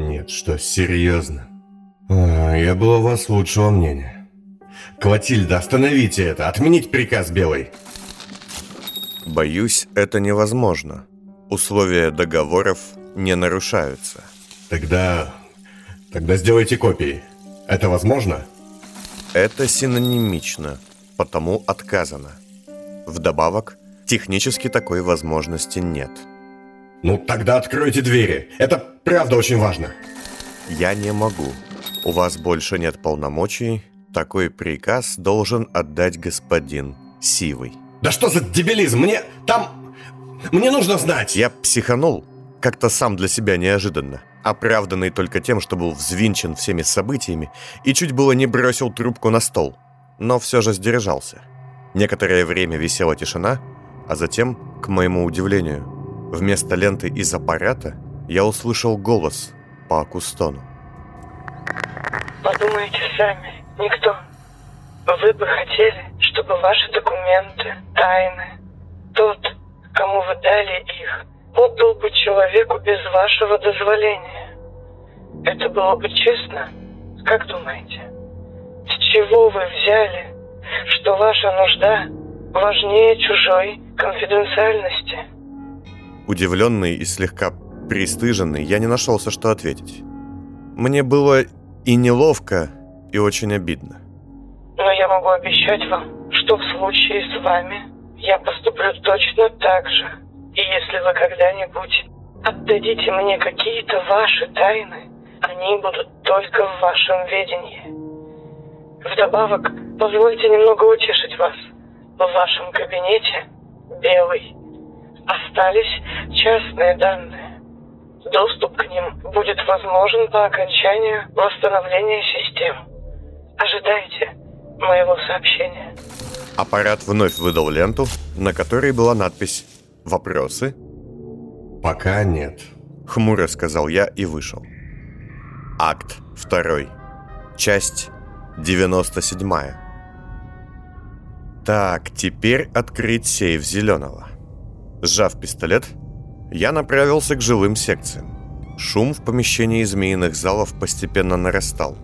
Нет, что, серьезно? А, я был у вас лучшего мнения. Клотильда, остановите это! Отменить приказ Белый! Боюсь, это невозможно. Условия договоров не нарушаются. Тогда... Тогда сделайте копии. Это возможно? Это синонимично, потому отказано. Вдобавок, технически такой возможности нет. Ну, тогда откройте двери. Это правда очень важно. Я не могу. У вас больше нет полномочий. Такой приказ должен отдать господин Сивый. Да что за дебилизм? Мне там... Мне нужно знать. Я психанул. Как-то сам для себя неожиданно. Оправданный только тем, что был взвинчен всеми событиями и чуть было не бросил трубку на стол. Но все же сдержался. Некоторое время висела тишина, а затем, к моему удивлению, вместо ленты из аппарата я услышал голос по акустону. Подумайте сами, никто. Вы бы хотели, чтобы ваши документы, тайны, тот, кому вы дали их, отдал бы человеку без вашего дозволения. Это было бы честно? Как думаете? С чего вы взяли, что ваша нужда важнее чужой конфиденциальности? Удивленный и слегка пристыженный, я не нашелся, что ответить. Мне было и неловко, и очень обидно. Но я могу обещать вам, что в случае с вами я поступлю точно так же. И если вы когда-нибудь отдадите мне какие-то ваши тайны, они будут только в вашем ведении. Вдобавок, позвольте немного утешить вас. В вашем кабинете, белый, остались частные данные. Доступ к ним будет возможен по окончанию восстановления систем. Ожидайте моего сообщения. Аппарат вновь выдал ленту, на которой была надпись «Вопросы?» Пока нет. Хмуро сказал я и вышел. Акт 2. Часть 97. Так, теперь открыть сейф зеленого. Сжав пистолет, я направился к жилым секциям. Шум в помещении змеиных залов постепенно нарастал.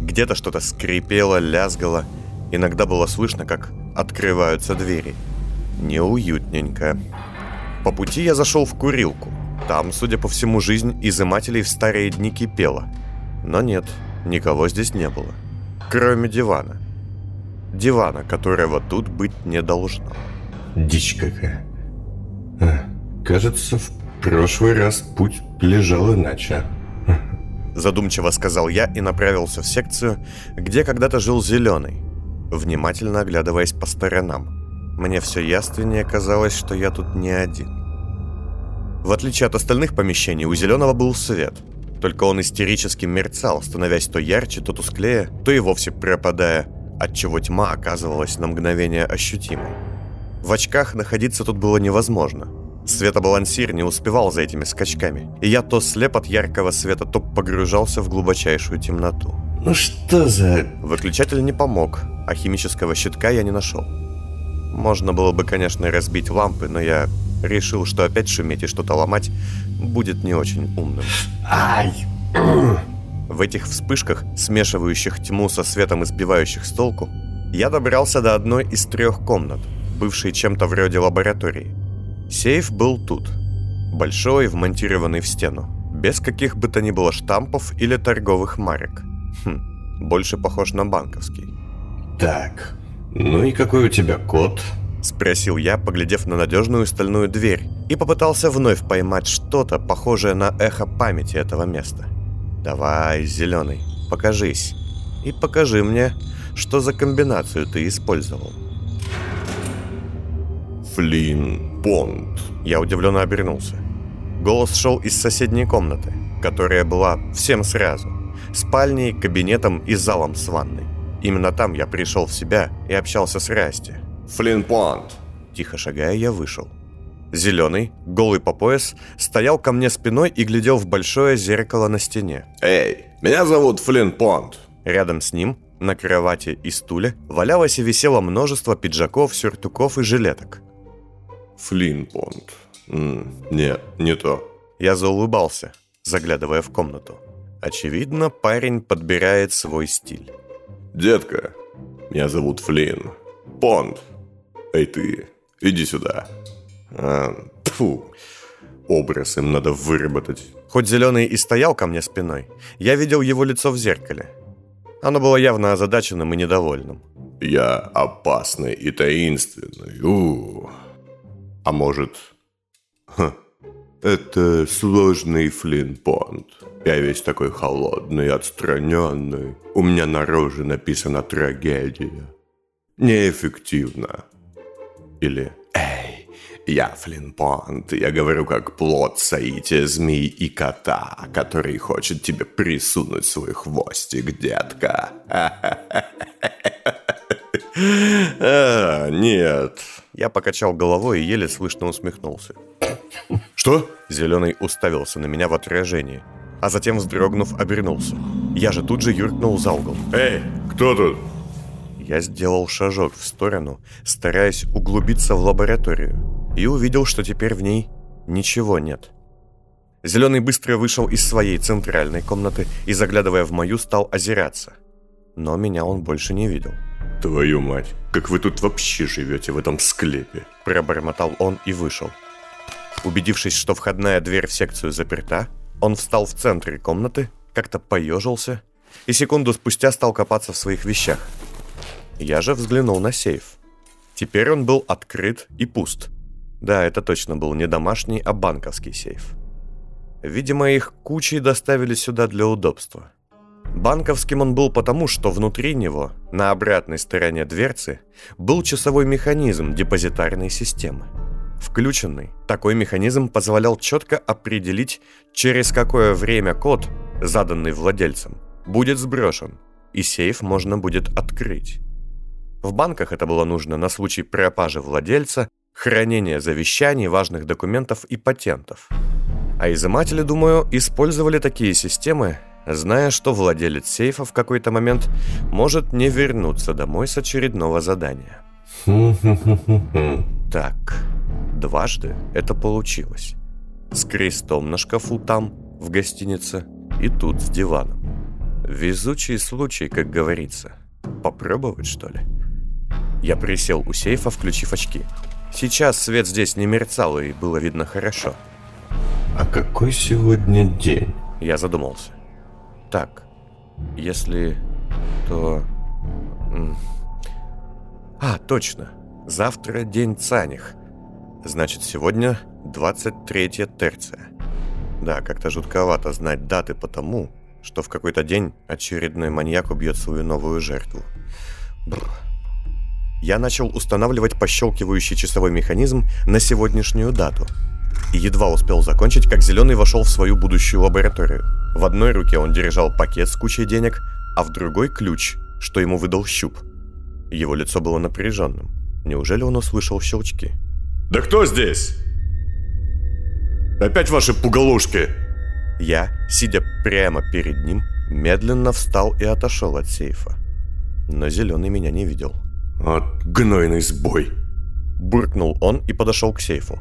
Где-то что-то скрипело, лязгало. Иногда было слышно, как открываются двери. Неуютненько. По пути я зашел в курилку. Там, судя по всему, жизнь изымателей в старые дни кипела. Но нет, никого здесь не было. Кроме дивана. Дивана, которого тут быть не должно. Дичь какая. А, кажется, в прошлый раз путь лежал иначе. Задумчиво сказал я и направился в секцию, где когда-то жил Зеленый, внимательно оглядываясь по сторонам. Мне все яственнее казалось, что я тут не один. В отличие от остальных помещений, у Зеленого был свет. Только он истерически мерцал, становясь то ярче, то тусклее, то и вовсе пропадая, отчего тьма оказывалась на мгновение ощутимой. В очках находиться тут было невозможно. Светобалансир не успевал за этими скачками, и я то слеп от яркого света, то погружался в глубочайшую темноту. Ну что за... Выключатель не помог, а химического щитка я не нашел. Можно было бы, конечно, разбить лампы, но я решил, что опять шуметь и что-то ломать будет не очень умным. Ай! В этих вспышках, смешивающих тьму со светом и сбивающих с толку, я добрался до одной из трех комнат, бывшей чем-то вроде лаборатории. Сейф был тут. Большой, вмонтированный в стену. Без каких бы то ни было штампов или торговых марок. Хм, больше похож на банковский. Так, ну и какой у тебя код? Спросил я, поглядев на надежную стальную дверь, и попытался вновь поймать что-то, похожее на эхо памяти этого места. «Давай, зеленый, покажись. И покажи мне, что за комбинацию ты использовал». Флин Бонд. Я удивленно обернулся. Голос шел из соседней комнаты, которая была всем сразу. Спальней, кабинетом и залом с ванной. Именно там я пришел в себя и общался с Расти. Флин Бонд. Тихо шагая, я вышел. Зеленый, голый по пояс, стоял ко мне спиной и глядел в большое зеркало на стене. Эй, меня зовут Флин Понд. Рядом с ним, на кровати и стуле, валялось и висело множество пиджаков, сюртуков и жилеток. Флин Понд. М, нет, не то. Я заулыбался, заглядывая в комнату. Очевидно, парень подбирает свой стиль. «Детка, меня зовут Флинн. Понд. Эй ты, иди сюда». А, тьфу, образ им надо выработать. Хоть Зеленый и стоял ко мне спиной, я видел его лицо в зеркале. Оно было явно озадаченным и недовольным. Я опасный и таинственный. У, -у. А может... Ха, это сложный Флинн Понд. Я весь такой холодный, отстраненный. У меня на роже написана трагедия. Неэффективно. Или «Эй, я Флинн Понд, я говорю как плод соития змеи и кота, который хочет тебе присунуть свой хвостик, детка». А, нет. Я покачал головой и еле слышно усмехнулся. Что? Зеленый уставился на меня в отражении, а затем, вздрогнув, обернулся. Я же тут же юркнул за угол. «Эй, кто тут?» Я сделал шажок в сторону, стараясь углубиться в лабораторию, и увидел, что теперь в ней ничего нет. Зеленый быстро вышел из своей центральной комнаты и, заглядывая в мою, стал озираться. Но меня он больше не видел. «Твою мать, как вы тут вообще живете в этом склепе?» Пробормотал он и вышел. Убедившись, что входная дверь в секцию заперта, он встал в центре комнаты, как-то поежился и секунду спустя стал копаться в своих вещах. Я же взглянул на сейф. Теперь он был открыт и пуст. Да, это точно был не домашний, а банковский сейф. Видимо, их кучей доставили сюда для удобства. Банковским он был потому, что внутри него, на обратной стороне дверцы, был часовой механизм депозитарной системы. Включенный, такой механизм позволял четко определить, через какое время код, заданный владельцем, будет сброшен, и сейф можно будет открыть. В банках это было нужно на случай пропажи владельца, хранения завещаний, важных документов и патентов. А изыматели, думаю, использовали такие системы зная, что владелец сейфа в какой-то момент может не вернуться домой с очередного задания. Так, дважды это получилось. С крестом на шкафу там, в гостинице, и тут с диваном. Везучий случай, как говорится. Попробовать, что ли? Я присел у сейфа, включив очки. Сейчас свет здесь не мерцал, и было видно хорошо. «А какой сегодня день?» Я задумался. Так, если... то... А, точно. Завтра день Цаних. Значит, сегодня 23 терция. Да, как-то жутковато знать даты потому, что в какой-то день очередной маньяк убьет свою новую жертву. Бррр. Я начал устанавливать пощелкивающий часовой механизм на сегодняшнюю дату – и едва успел закончить, как Зеленый вошел в свою будущую лабораторию. В одной руке он держал пакет с кучей денег, а в другой ключ, что ему выдал щуп. Его лицо было напряженным. Неужели он услышал щелчки? «Да кто здесь? Опять ваши пугалушки!» Я, сидя прямо перед ним, медленно встал и отошел от сейфа. Но Зеленый меня не видел. «От гнойный сбой!» Буркнул он и подошел к сейфу.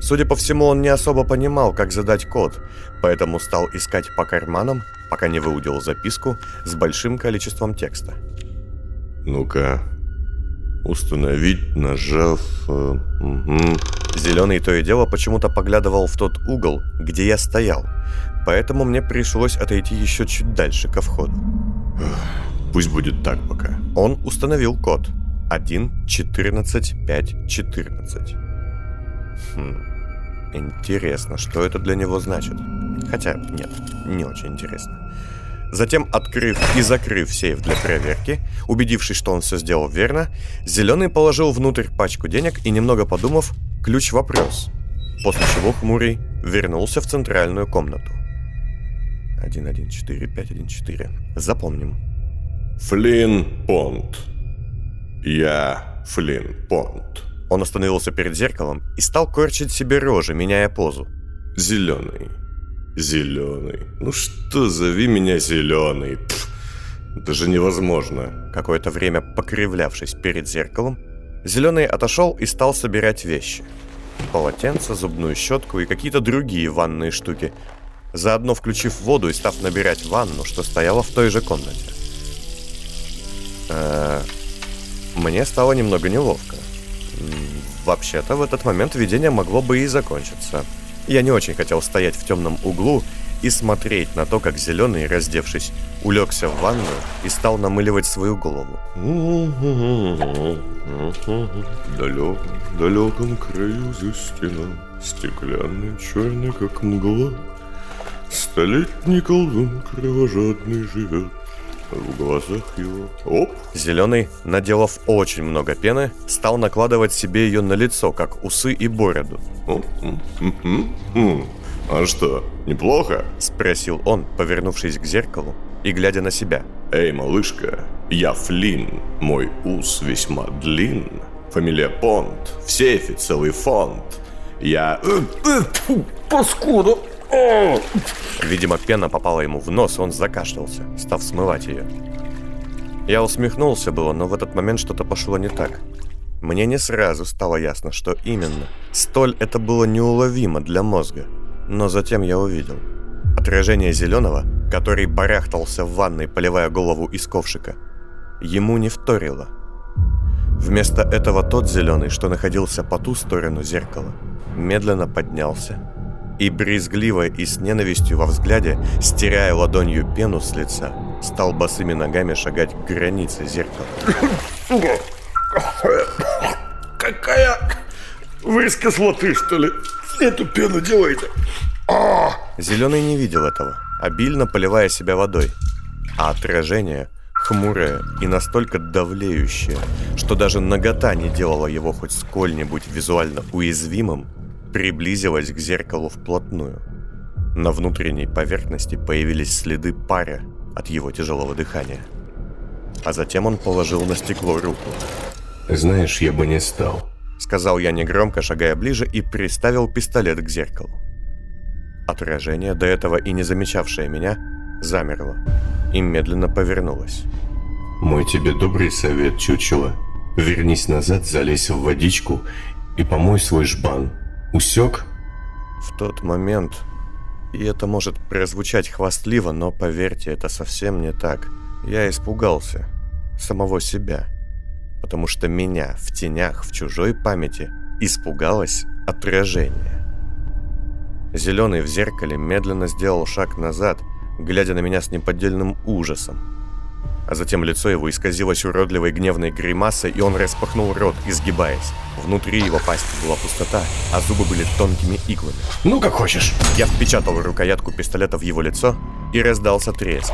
Судя по всему, он не особо понимал, как задать код, поэтому стал искать по карманам, пока не выудил записку с большим количеством текста. «Ну-ка, установить, нажав... Э, угу. Зеленый то и дело почему-то поглядывал в тот угол, где я стоял, поэтому мне пришлось отойти еще чуть дальше ко входу. Пусть будет так пока. Он установил код 1.14.5.14. Хм. Интересно, что это для него значит? Хотя, нет, не очень интересно. Затем, открыв и закрыв сейф для проверки, убедившись, что он все сделал верно, Зеленый положил внутрь пачку денег и, немного подумав, ключ вопрос. После чего Хмурый вернулся в центральную комнату. 114-514. Запомним. Флин Понт. Я Флин Понт. Он остановился перед зеркалом и стал корчить себе рожи, меняя позу. Зеленый. Зеленый. Ну что, зови меня зеленый. Пф, это же невозможно. Какое-то время покривлявшись перед зеркалом, Зеленый отошел и стал собирать вещи. Полотенце, зубную щетку и какие-то другие ванные штуки. заодно включив воду и став набирать ванну, что стояла в той же комнате. Э, мне стало немного неловко. Вообще-то в этот момент видение могло бы и закончиться. Я не очень хотел стоять в темном углу и смотреть на то, как зеленый, раздевшись, улегся в ванную и стал намыливать свою голову. В далеком, краю за стеной, стеклянный, черный, как мгла, Столетний колдун кровожадный живет, в глазах его... Оп! Зеленый, наделав очень много пены, стал накладывать себе ее на лицо, как усы и бороду. А что, неплохо? Спросил он, повернувшись к зеркалу и глядя на себя. Эй, малышка, я Флинн, мой ус весьма длин. Фамилия Понт, в сейфе целый фонд. Я... Э, э, паскуда! Видимо, пена попала ему в нос, он закашлялся, став смывать ее. Я усмехнулся было, но в этот момент что-то пошло не так. Мне не сразу стало ясно, что именно. Столь это было неуловимо для мозга. Но затем я увидел. Отражение зеленого, который барахтался в ванной, поливая голову из ковшика, ему не вторило. Вместо этого тот зеленый, что находился по ту сторону зеркала, медленно поднялся и брезгливо и с ненавистью во взгляде, стирая ладонью пену с лица, стал босыми ногами шагать к границе зеркала. Какая... Вы кислоты, что ли? Эту пену делаете? А! Зеленый не видел этого, обильно поливая себя водой. А отражение хмурое и настолько давлеющее, что даже нагота не делала его хоть сколь-нибудь визуально уязвимым, приблизилась к зеркалу вплотную. На внутренней поверхности появились следы пара от его тяжелого дыхания. А затем он положил на стекло руку. «Знаешь, я бы не стал», — сказал я негромко, шагая ближе, и приставил пистолет к зеркалу. Отражение, до этого и не замечавшее меня, замерло и медленно повернулось. «Мой тебе добрый совет, чучело. Вернись назад, залезь в водичку и помой свой жбан. Усек?» В тот момент, и это может прозвучать хвастливо, но поверьте, это совсем не так, я испугался самого себя, потому что меня в тенях, в чужой памяти испугалось отражение. Зеленый в зеркале медленно сделал шаг назад, глядя на меня с неподдельным ужасом а затем лицо его исказилось уродливой гневной гримасой, и он распахнул рот, изгибаясь. Внутри его пасти была пустота, а зубы были тонкими иглами. «Ну, как хочешь!» Я впечатал рукоятку пистолета в его лицо, и раздался треск.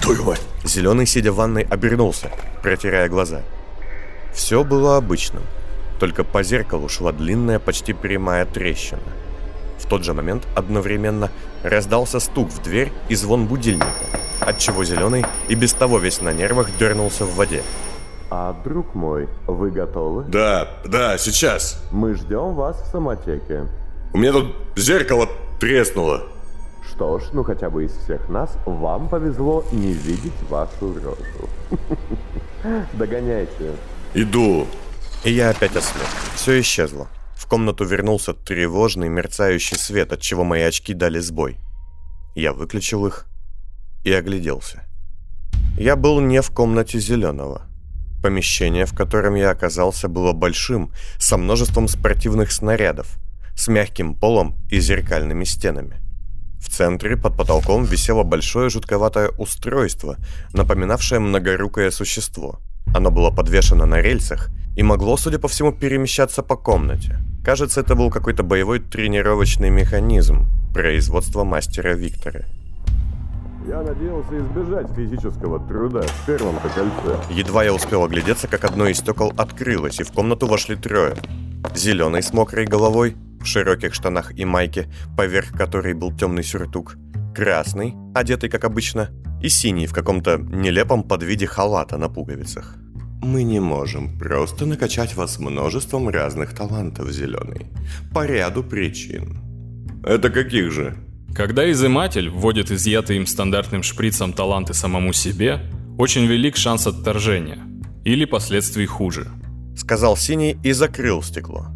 Твою мать! Зеленый, сидя в ванной, обернулся, протирая глаза. Все было обычным, только по зеркалу шла длинная, почти прямая трещина. В тот же момент одновременно раздался стук в дверь и звон будильника отчего Зеленый и без того весь на нервах дернулся в воде. А, друг мой, вы готовы? Да, да, сейчас. Мы ждем вас в самотеке. У меня тут зеркало треснуло. Что ж, ну хотя бы из всех нас вам повезло не видеть вашу рожу. Догоняйте. Иду. И я опять ослеп. Все исчезло. В комнату вернулся тревожный мерцающий свет, от чего мои очки дали сбой. Я выключил их и огляделся. Я был не в комнате зеленого. Помещение, в котором я оказался, было большим, со множеством спортивных снарядов, с мягким полом и зеркальными стенами. В центре под потолком висело большое жутковатое устройство, напоминавшее многорукое существо. Оно было подвешено на рельсах и могло, судя по всему, перемещаться по комнате. Кажется, это был какой-то боевой тренировочный механизм производства мастера Виктора. Я надеялся избежать физического труда в первом-то кольце. Едва я успел оглядеться, как одно из стекол открылось, и в комнату вошли трое. Зеленый с мокрой головой, в широких штанах и майке, поверх которой был темный сюртук. Красный, одетый как обычно, и синий в каком-то нелепом подвиде халата на пуговицах. Мы не можем просто накачать вас множеством разных талантов, Зеленый. По ряду причин. Это каких же? Когда изыматель вводит изъятые им стандартным шприцем таланты самому себе, очень велик шанс отторжения или последствий хуже. Сказал Синий и закрыл стекло.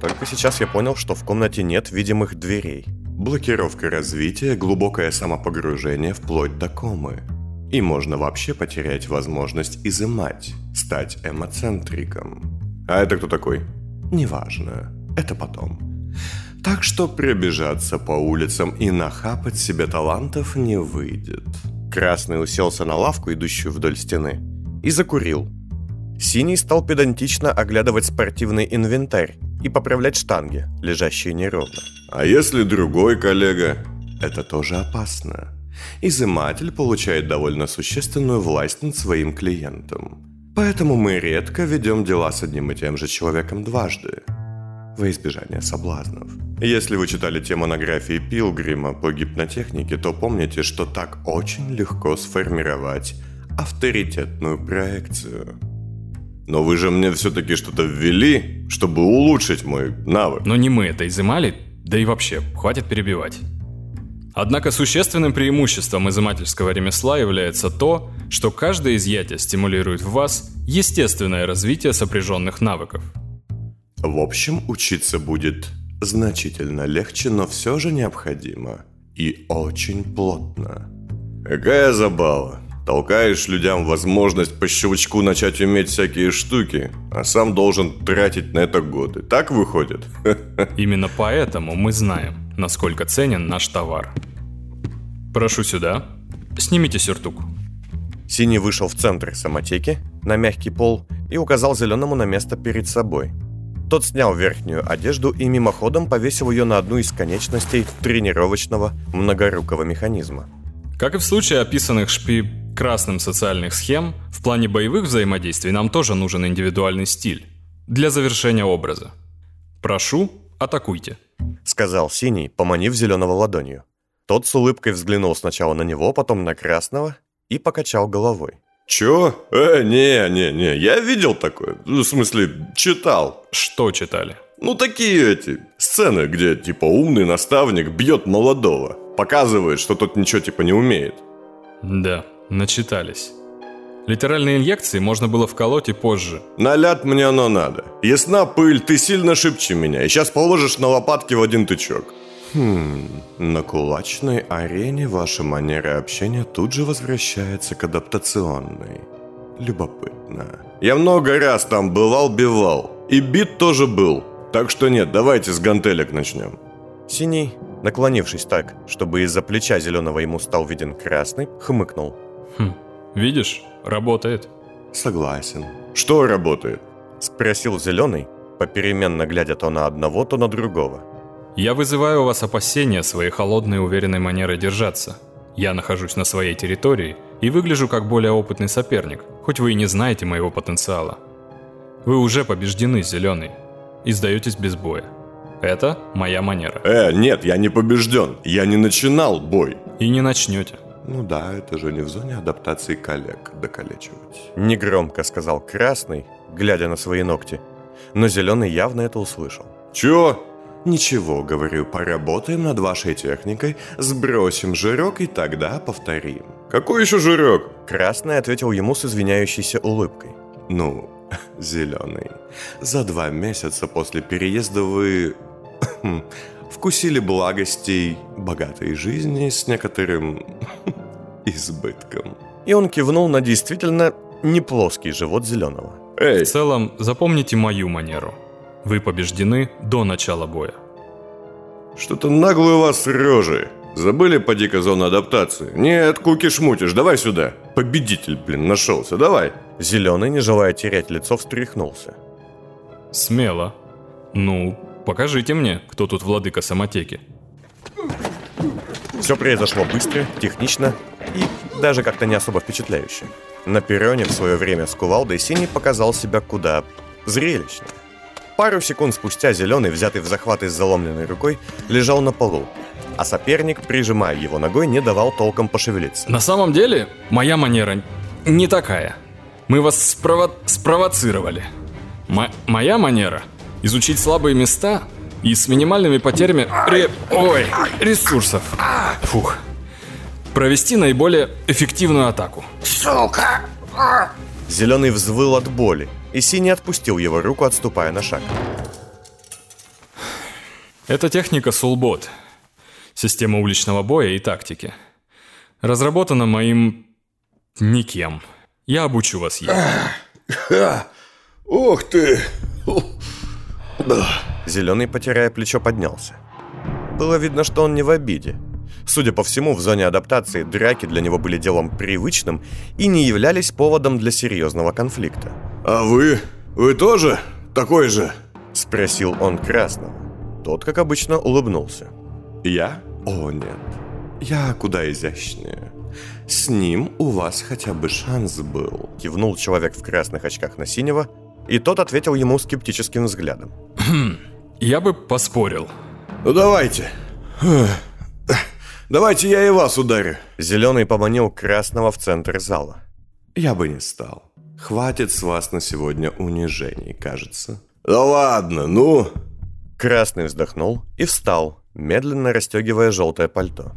Только сейчас я понял, что в комнате нет видимых дверей. блокировка развития, глубокое самопогружение вплоть до комы. И можно вообще потерять возможность изымать, стать эмоцентриком. А это кто такой? Неважно, это потом. Так что пробежаться по улицам и нахапать себе талантов не выйдет. Красный уселся на лавку, идущую вдоль стены, и закурил. Синий стал педантично оглядывать спортивный инвентарь и поправлять штанги, лежащие неровно. А если другой коллега? Это тоже опасно. Изыматель получает довольно существенную власть над своим клиентом. Поэтому мы редко ведем дела с одним и тем же человеком дважды. Во избежание соблазнов. Если вы читали те монографии Пилгрима по гипнотехнике, то помните, что так очень легко сформировать авторитетную проекцию. Но вы же мне все-таки что-то ввели, чтобы улучшить мой навык. Но не мы это изымали, да и вообще, хватит перебивать. Однако существенным преимуществом изымательского ремесла является то, что каждое изъятие стимулирует в вас естественное развитие сопряженных навыков. В общем, учиться будет значительно легче, но все же необходимо. И очень плотно. Какая забава. Толкаешь людям возможность по щелчку начать уметь всякие штуки, а сам должен тратить на это годы. Так выходит? Именно поэтому мы знаем, насколько ценен наш товар. Прошу сюда. Снимите сюртук. Синий вышел в центр самотеки, на мягкий пол, и указал зеленому на место перед собой. Тот снял верхнюю одежду и мимоходом повесил ее на одну из конечностей тренировочного многорукого механизма. Как и в случае описанных шпи красным социальных схем, в плане боевых взаимодействий нам тоже нужен индивидуальный стиль для завершения образа. Прошу, атакуйте. Сказал Синий, поманив зеленого ладонью. Тот с улыбкой взглянул сначала на него, потом на красного и покачал головой. Чё? Э, не, не, не, я видел такое. Ну, В смысле, читал. Что читали? Ну, такие эти сцены, где, типа, умный наставник бьет молодого. Показывает, что тот ничего, типа, не умеет. Да, начитались. Литеральные инъекции можно было вколоть и позже. Наляд мне оно надо. Ясна пыль, ты сильно шибче меня, и сейчас положишь на лопатки в один тычок. Хм, на кулачной арене ваша манера общения тут же возвращается к адаптационной. Любопытно. Я много раз там бывал-бивал. И бит тоже был. Так что нет, давайте с гантелек начнем. Синий, наклонившись так, чтобы из-за плеча зеленого ему стал виден красный, хмыкнул. Хм, видишь, работает. Согласен. Что работает? Спросил зеленый, попеременно глядя то на одного, то на другого. Я вызываю у вас опасения своей холодной и уверенной манерой держаться. Я нахожусь на своей территории и выгляжу как более опытный соперник, хоть вы и не знаете моего потенциала. Вы уже побеждены, Зеленый, и сдаетесь без боя. Это моя манера. Э, нет, я не побежден. Я не начинал бой. И не начнете. Ну да, это же не в зоне адаптации коллег докалечивать. Негромко сказал красный, глядя на свои ногти. Но зеленый явно это услышал. Чё? Ничего, говорю, поработаем над вашей техникой, сбросим жирок и тогда повторим. Какой еще жирок? Красный ответил ему с извиняющейся улыбкой. Ну, зеленый. За два месяца после переезда вы вкусили благостей богатой жизни с некоторым избытком. И он кивнул на действительно не плоский живот зеленого. Эй, В целом, запомните мою манеру. Вы побеждены до начала боя. что-то наглые у вас рожи. Забыли поди-ка зону адаптации? Нет, куки-шмутишь, давай сюда. Победитель, блин, нашелся, давай. Зеленый, не желая терять лицо, встряхнулся. Смело. Ну, покажите мне, кто тут владыка самотеки. Все произошло быстро, технично и даже как-то не особо впечатляюще. На перроне в свое время с кувалдой Синий показал себя куда зрелищнее. Пару секунд спустя Зеленый, взятый в захват и с заломленной рукой, лежал на полу, а соперник, прижимая его ногой, не давал толком пошевелиться. На самом деле, моя манера не такая. Мы вас спрово- спровоцировали. Мо- моя манера – изучить слабые места и с минимальными потерями ре- ой, ресурсов. Фух. Провести наиболее эффективную атаку. Зеленый взвыл от боли, и Синий отпустил его руку, отступая на шаг. Это техника Сулбот. Система уличного боя и тактики. Разработана моим... никем. Я обучу вас ей. Ух ты! Зеленый, потеряя плечо, поднялся. Было видно, что он не в обиде. Судя по всему, в зоне адаптации драки для него были делом привычным и не являлись поводом для серьезного конфликта. А вы? Вы тоже такой же? Спросил он Красного. Тот, как обычно, улыбнулся. Я? О, нет. Я куда изящнее. С ним у вас хотя бы шанс был. Кивнул человек в красных очках на синего, и тот ответил ему скептическим взглядом. Я бы поспорил. Ну давайте. Давайте я и вас ударю. Зеленый поманил Красного в центр зала. Я бы не стал. Хватит с вас на сегодня унижений, кажется. Да ладно, ну... Красный вздохнул и встал, медленно расстегивая желтое пальто.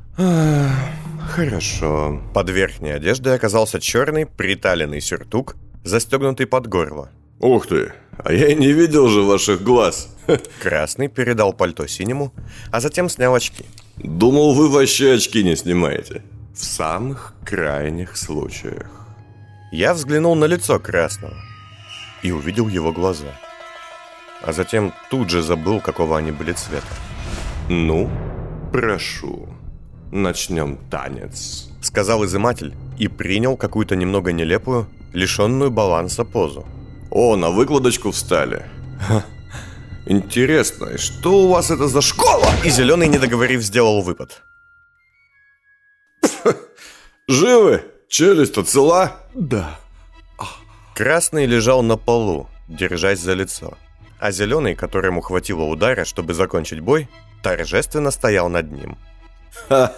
Хорошо. Под верхней одеждой оказался черный приталенный сюртук, застегнутый под горло. Ух ты, а я и не видел же ваших глаз. Красный передал пальто синему, а затем снял очки. Думал, вы вообще очки не снимаете. В самых крайних случаях. Я взглянул на лицо Красного и увидел его глаза. А затем тут же забыл, какого они были цвета. Ну, прошу, начнем танец. Сказал изыматель и принял какую-то немного нелепую, лишенную баланса позу. О, на выкладочку встали. Ха. Интересно, и что у вас это за школа? И зеленый, не договорив, сделал выпад. Живы? Челюсть-то цела? Да. Красный лежал на полу, держась за лицо. А зеленый, которому хватило удара, чтобы закончить бой, торжественно стоял над ним. Ха,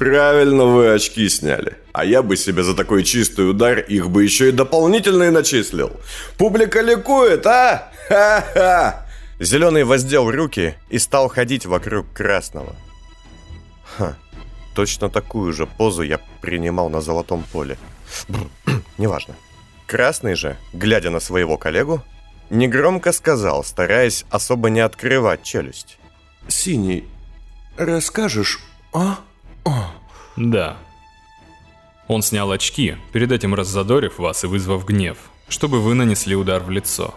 правильно вы очки сняли. А я бы себе за такой чистый удар их бы еще и дополнительно и начислил. Публика ликует, а? Ха-ха! Зеленый воздел руки и стал ходить вокруг красного. Ха, точно такую же позу я принимал на золотом поле. Неважно. Красный же, глядя на своего коллегу, негромко сказал, стараясь особо не открывать челюсть. Синий, расскажешь, а? а? Да. Он снял очки, перед этим раззадорив вас и вызвав гнев, чтобы вы нанесли удар в лицо.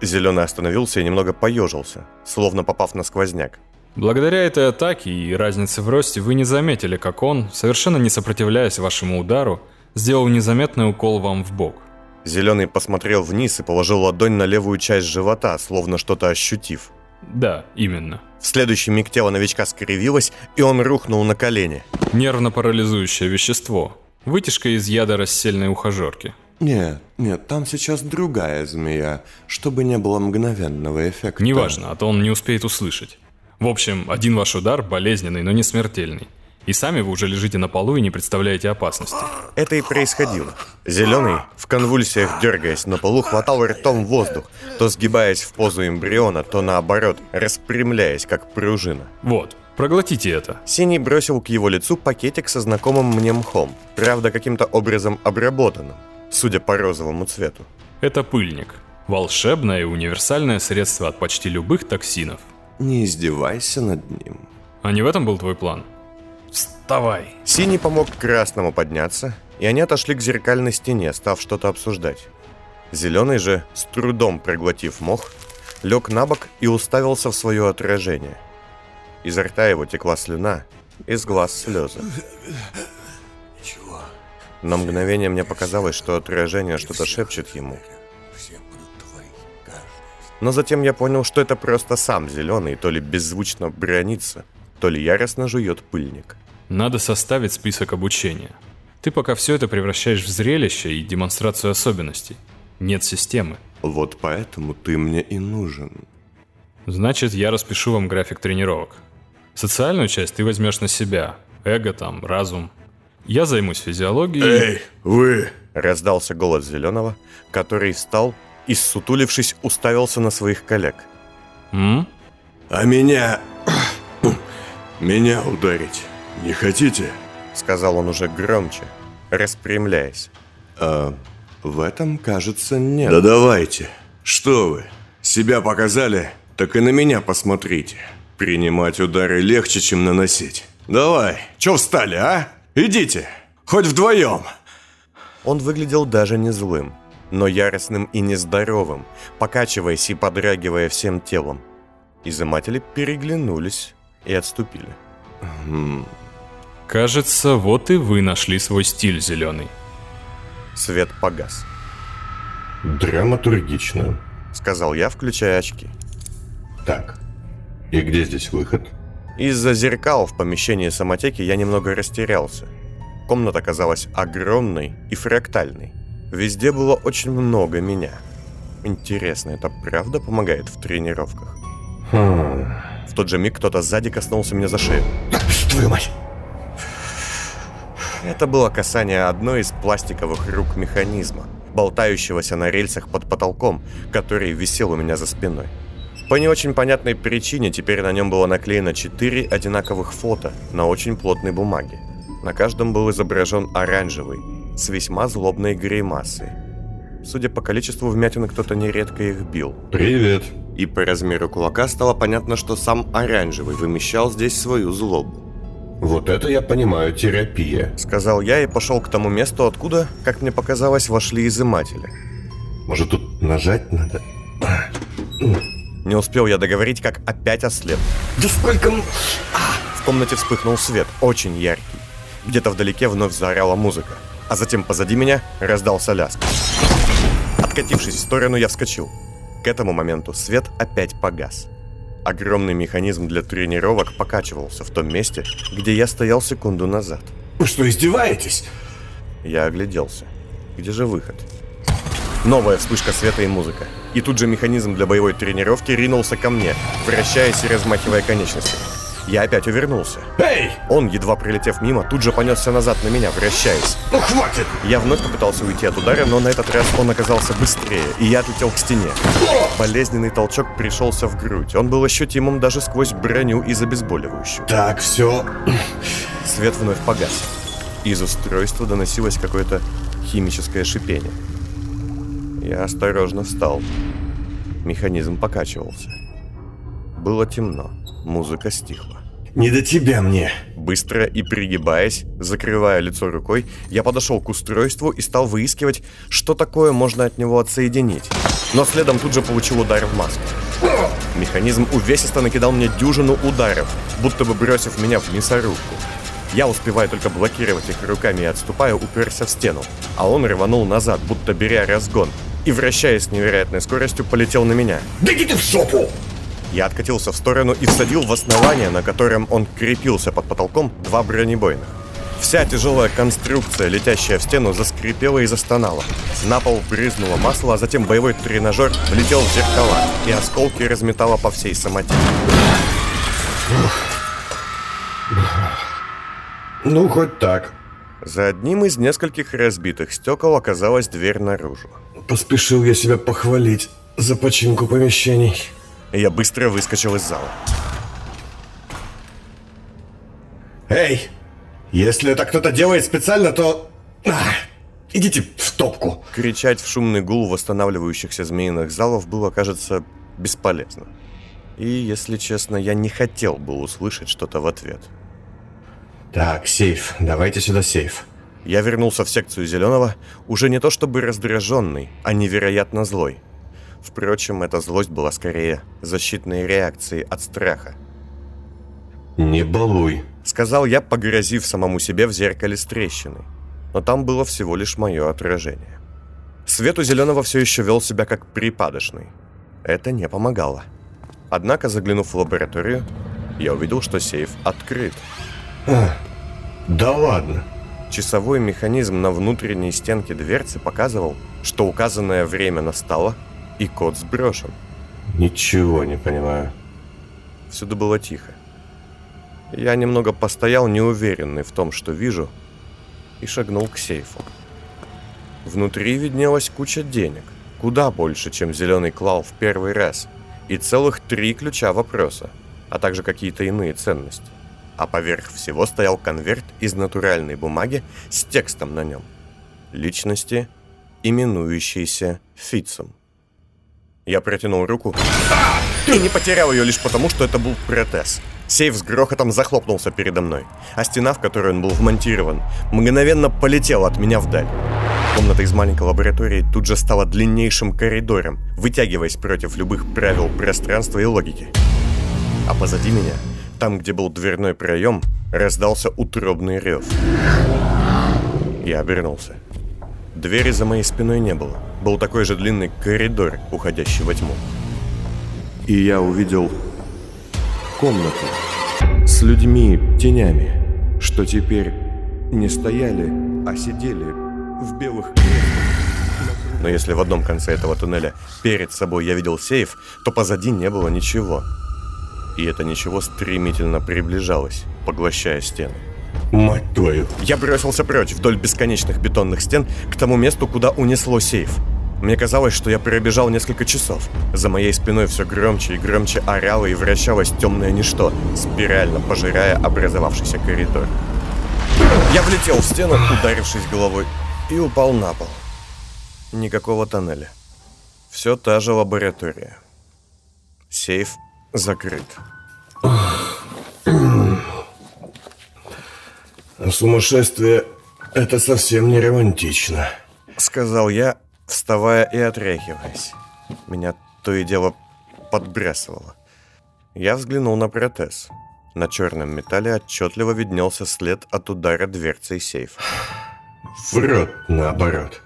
Зеленый остановился и немного поежился, словно попав на сквозняк. Благодаря этой атаке и разнице в росте вы не заметили, как он, совершенно не сопротивляясь вашему удару, сделал незаметный укол вам в бок. Зеленый посмотрел вниз и положил ладонь на левую часть живота, словно что-то ощутив. Да, именно. В следующий миг тело новичка скривилось, и он рухнул на колени. Нервно-парализующее вещество. Вытяжка из яда рассельной ухажерки. Нет, нет, там сейчас другая змея, чтобы не было мгновенного эффекта. Неважно, а то он не успеет услышать. В общем, один ваш удар болезненный, но не смертельный. И сами вы уже лежите на полу и не представляете опасности. Это и происходило. Зеленый, в конвульсиях дергаясь на полу, хватал ртом воздух, то сгибаясь в позу эмбриона, то наоборот, распрямляясь, как пружина. Вот, проглотите это. Синий бросил к его лицу пакетик со знакомым мне мхом, правда, каким-то образом обработанным, судя по розовому цвету. Это пыльник. Волшебное и универсальное средство от почти любых токсинов. Не издевайся над ним. А не в этом был твой план? Вставай. Синий помог красному подняться, и они отошли к зеркальной стене, став что-то обсуждать. Зеленый же, с трудом проглотив мох, лег на бок и уставился в свое отражение. Изо рта его текла слюна, из глаз слезы. На мгновение мне показалось, что отражение что-то шепчет ему. Но затем я понял, что это просто сам зеленый, то ли беззвучно бронится, то ли яростно жует пыльник. Надо составить список обучения. Ты пока все это превращаешь в зрелище и демонстрацию особенностей. Нет системы. Вот поэтому ты мне и нужен. Значит, я распишу вам график тренировок. Социальную часть ты возьмешь на себя. Эго там, разум. Я займусь физиологией. Эй, вы! Раздался голос Зеленого, который встал и, сутулившись, уставился на своих коллег. М? А меня... меня ударить не хотите? Сказал он уже громче, распрямляясь. А в этом, кажется, нет. Да давайте. Что вы? Себя показали, так и на меня посмотрите. Принимать удары легче, чем наносить. Давай, чё встали, а? Идите, хоть вдвоем. Он выглядел даже не злым, но яростным и нездоровым, покачиваясь и подрагивая всем телом. Изыматели переглянулись и отступили. Кажется, вот и вы нашли свой стиль зеленый. Свет погас. Драматургично. Сказал я, включая очки. Так, и где здесь выход? Из-за зеркал в помещении самотеки я немного растерялся. Комната казалась огромной и фрактальной. Везде было очень много меня. Интересно, это правда помогает в тренировках? Хм. В тот же миг кто-то сзади коснулся меня за шею. Твою мать! Это было касание одной из пластиковых рук механизма, болтающегося на рельсах под потолком, который висел у меня за спиной. По не очень понятной причине теперь на нем было наклеено четыре одинаковых фото на очень плотной бумаге. На каждом был изображен оранжевый, с весьма злобной гримасой. Судя по количеству вмятин, кто-то нередко их бил. Привет. И по размеру кулака стало понятно, что сам оранжевый вымещал здесь свою злобу. Вот это я понимаю, терапия. Сказал я и пошел к тому месту, откуда, как мне показалось, вошли изыматели. Может тут нажать надо? Не успел я договорить, как опять ослеп. Да сколько... В комнате вспыхнул свет, очень яркий. Где-то вдалеке вновь заорала музыка. А затем позади меня раздался лязг. Откатившись в сторону, я вскочил. К этому моменту свет опять погас. Огромный механизм для тренировок покачивался в том месте, где я стоял секунду назад. Вы что, издеваетесь? Я огляделся. Где же выход? Новая вспышка света и музыка. И тут же механизм для боевой тренировки ринулся ко мне, вращаясь и размахивая конечности. Я опять увернулся. Эй! Он, едва прилетев мимо, тут же понесся назад на меня, вращаясь. Ну хватит! Я вновь попытался уйти от удара, но на этот раз он оказался быстрее, и я отлетел к стене. Болезненный толчок пришелся в грудь. Он был ощутимым даже сквозь броню из обезболивающего. Так, все. Свет вновь погас. Из устройства доносилось какое-то химическое шипение. Я осторожно встал. Механизм покачивался. Было темно. Музыка стихла. Не до тебя мне. Быстро и пригибаясь, закрывая лицо рукой, я подошел к устройству и стал выискивать, что такое можно от него отсоединить. Но следом тут же получил удар в маску. Механизм увесисто накидал мне дюжину ударов, будто бы бросив меня в мясорубку. Я успеваю только блокировать их руками и отступая, уперся в стену, а он рванул назад, будто беря разгон, и, вращаясь с невероятной скоростью, полетел на меня. Да иди ты в жопу! Я откатился в сторону и всадил в основание, на котором он крепился под потолком, два бронебойных. Вся тяжелая конструкция, летящая в стену, заскрипела и застонала. На пол брызнуло масло, а затем боевой тренажер влетел в зеркала, и осколки разметало по всей самоте. Ну, хоть так. За одним из нескольких разбитых стекол оказалась дверь наружу. Поспешил я себя похвалить за починку помещений. Я быстро выскочил из зала. Эй, если это кто-то делает специально, то... А, идите в топку. Кричать в шумный гул восстанавливающихся змеиных залов было, кажется, бесполезно. И, если честно, я не хотел бы услышать что-то в ответ. Так, сейф. Давайте сюда сейф. Я вернулся в секцию зеленого, уже не то чтобы раздраженный, а невероятно злой. Впрочем, эта злость была скорее защитной реакцией от страха. Не балуй. Сказал я, погрозив самому себе в зеркале с трещиной. Но там было всего лишь мое отражение. Свет у зеленого все еще вел себя как припадочный. Это не помогало. Однако, заглянув в лабораторию, я увидел, что сейф открыт. А, да ладно. Часовой механизм на внутренней стенке дверцы показывал, что указанное время настало, и код сброшен. Ничего не понимаю. Всюду было тихо. Я немного постоял, неуверенный в том, что вижу, и шагнул к сейфу. Внутри виднелась куча денег, куда больше, чем зеленый клал в первый раз, и целых три ключа вопроса, а также какие-то иные ценности. А поверх всего стоял конверт из натуральной бумаги с текстом на нем. Личности, именующиеся Фитцем. Я протянул руку и не потерял ее лишь потому, что это был протез. Сейф с грохотом захлопнулся передо мной, а стена, в которой он был вмонтирован, мгновенно полетела от меня вдаль. Комната из маленькой лаборатории тут же стала длиннейшим коридором, вытягиваясь против любых правил пространства и логики. А позади меня, там, где был дверной проем, раздался утробный рев. Я обернулся. Двери за моей спиной не было. Был такой же длинный коридор, уходящий во тьму. И я увидел комнату с людьми, тенями, что теперь не стояли, а сидели в белых креслах. Но если в одном конце этого туннеля перед собой я видел сейф, то позади не было ничего. И это ничего стремительно приближалось, поглощая стены. Мать твою. Я бросился прочь вдоль бесконечных бетонных стен к тому месту, куда унесло сейф. Мне казалось, что я пробежал несколько часов. За моей спиной все громче и громче оряло и вращалось темное ничто, спирально пожирая образовавшийся коридор. Я влетел в стену, ударившись головой, и упал на пол. Никакого тоннеля. Все та же лаборатория. Сейф закрыт. Сумасшествие — это совсем не романтично. Сказал я, вставая и отряхиваясь. Меня то и дело подбрасывало. Я взглянул на протез. На черном металле отчетливо виднелся след от удара дверцей сейфа. Врет наоборот.